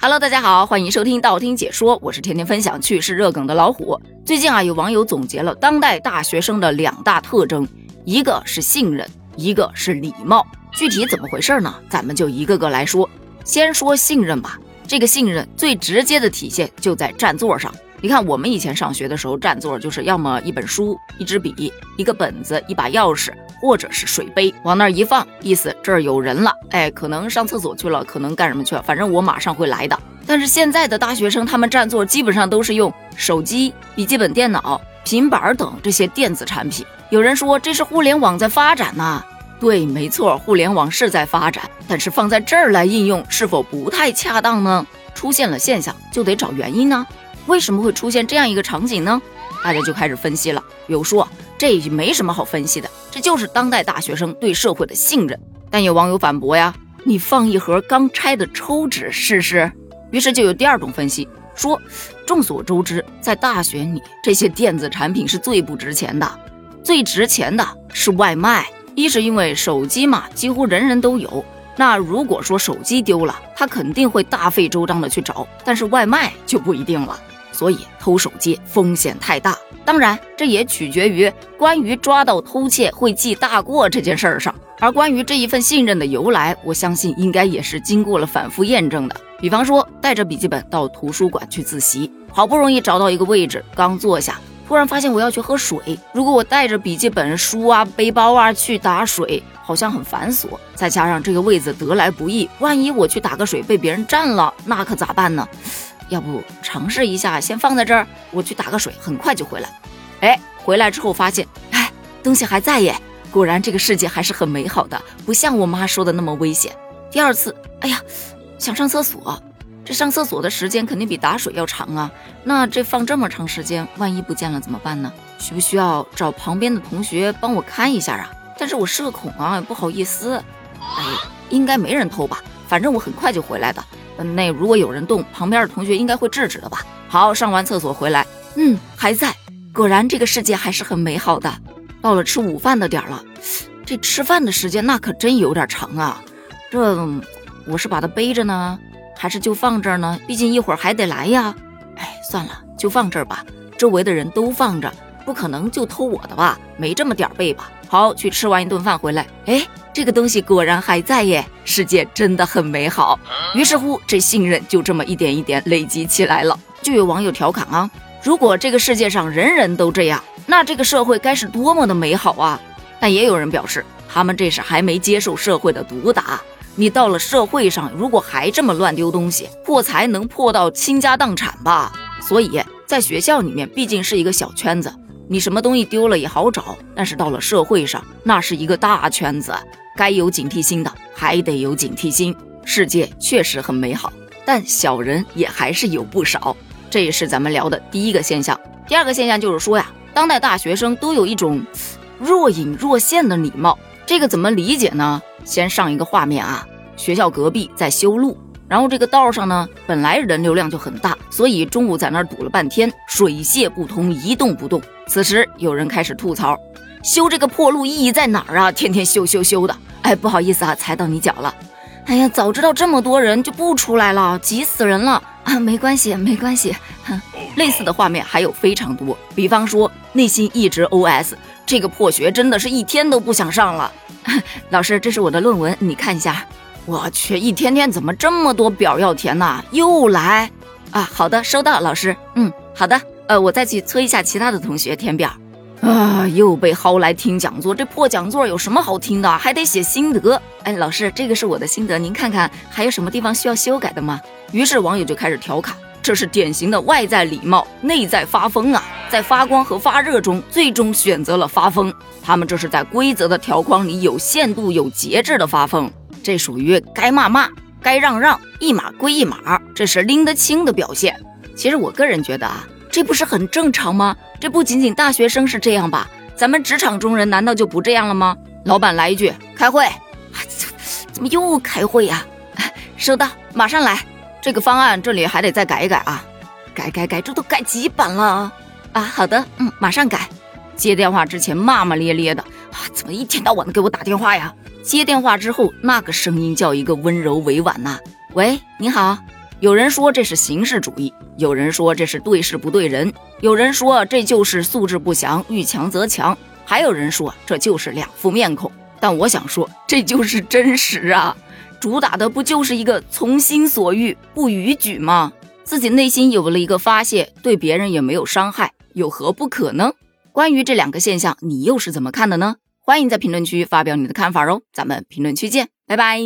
Hello，大家好，欢迎收听道听解说，我是天天分享趣事热梗的老虎。最近啊，有网友总结了当代大学生的两大特征，一个是信任，一个是礼貌。具体怎么回事呢？咱们就一个个来说。先说信任吧，这个信任最直接的体现就在占座上。你看，我们以前上学的时候，占座就是要么一本书、一支笔、一个本子、一把钥匙，或者是水杯，往那儿一放，意思这儿有人了，哎，可能上厕所去了，可能干什么去了，反正我马上会来的。但是现在的大学生，他们占座基本上都是用手机、笔记本电脑、平板等这些电子产品。有人说这是互联网在发展呐，对，没错，互联网是在发展，但是放在这儿来应用是否不太恰当呢？出现了现象就得找原因呢。为什么会出现这样一个场景呢？大家就开始分析了。有说这没什么好分析的，这就是当代大学生对社会的信任。但有网友反驳呀：“你放一盒刚拆的抽纸试试。”于是就有第二种分析，说：众所周知，在大学里这些电子产品是最不值钱的，最值钱的是外卖。一是因为手机嘛，几乎人人都有。那如果说手机丢了，他肯定会大费周章的去找，但是外卖就不一定了。所以偷手机风险太大，当然这也取决于关于抓到偷窃会记大过这件事儿上。而关于这一份信任的由来，我相信应该也是经过了反复验证的。比方说，带着笔记本到图书馆去自习，好不容易找到一个位置，刚坐下，突然发现我要去喝水。如果我带着笔记本、书啊、背包啊去打水，好像很繁琐。再加上这个位子得来不易，万一我去打个水被别人占了，那可咋办呢？要不尝试一下，先放在这儿，我去打个水，很快就回来。哎，回来之后发现，哎，东西还在耶。果然这个世界还是很美好的，不像我妈说的那么危险。第二次，哎呀，想上厕所，这上厕所的时间肯定比打水要长啊。那这放这么长时间，万一不见了怎么办呢？需不需要找旁边的同学帮我看一下啊？但是我社恐啊，不好意思。哎，应该没人偷吧？反正我很快就回来的。那如果有人动，旁边的同学应该会制止的吧？好，上完厕所回来，嗯，还在。果然这个世界还是很美好的。到了吃午饭的点了，这吃饭的时间那可真有点长啊。这我是把它背着呢，还是就放这儿呢？毕竟一会儿还得来呀。哎，算了，就放这儿吧。周围的人都放着，不可能就偷我的吧？没这么点儿背吧？好，去吃完一顿饭回来，哎。这个东西果然还在耶，世界真的很美好。于是乎，这信任就这么一点一点累积起来了。就有网友调侃啊，如果这个世界上人人都这样，那这个社会该是多么的美好啊！但也有人表示，他们这是还没接受社会的毒打。你到了社会上，如果还这么乱丢东西，破财能破到倾家荡产吧？所以在学校里面，毕竟是一个小圈子。你什么东西丢了也好找，但是到了社会上，那是一个大圈子，该有警惕心的还得有警惕心。世界确实很美好，但小人也还是有不少。这也是咱们聊的第一个现象。第二个现象就是说呀，当代大学生都有一种若隐若现的礼貌。这个怎么理解呢？先上一个画面啊，学校隔壁在修路。然后这个道上呢，本来人流量就很大，所以中午在那儿堵了半天，水泄不通，一动不动。此时有人开始吐槽，修这个破路意义在哪儿啊？天天修修修的。哎，不好意思啊，踩到你脚了。哎呀，早知道这么多人就不出来了，急死人了啊！没关系，没关系。类似的画面还有非常多，比方说内心一直 OS，这个破学真的是一天都不想上了。老师，这是我的论文，你看一下。我去，一天天怎么这么多表要填呢？又来啊！好的，收到，老师。嗯，好的。呃，我再去催一下其他的同学填表。啊，又被薅来听讲座，这破讲座有什么好听的？还得写心得。哎，老师，这个是我的心得，您看看还有什么地方需要修改的吗？于是网友就开始调侃，这是典型的外在礼貌，内在发疯啊！在发光和发热中，最终选择了发疯。他们这是在规则的条框里有限度、有节制的发疯。这属于该骂骂，该让让，一码归一码，这是拎得清的表现。其实我个人觉得啊，这不是很正常吗？这不仅仅大学生是这样吧？咱们职场中人难道就不这样了吗？老板来一句开会，怎么又开会呀？收到，马上来。这个方案这里还得再改一改啊，改改改，这都改几版了啊？好的，嗯，马上改。接电话之前骂骂咧咧的啊，怎么一天到晚的给我打电话呀？接电话之后，那个声音叫一个温柔委婉呐。喂，你好，有人说这是形式主义，有人说这是对事不对人，有人说这就是素质不详，遇强则强，还有人说这就是两副面孔。但我想说，这就是真实啊！主打的不就是一个从心所欲不逾矩吗？自己内心有了一个发泄，对别人也没有伤害，有何不可呢？关于这两个现象，你又是怎么看的呢？欢迎在评论区发表你的看法哦！咱们评论区见，拜拜。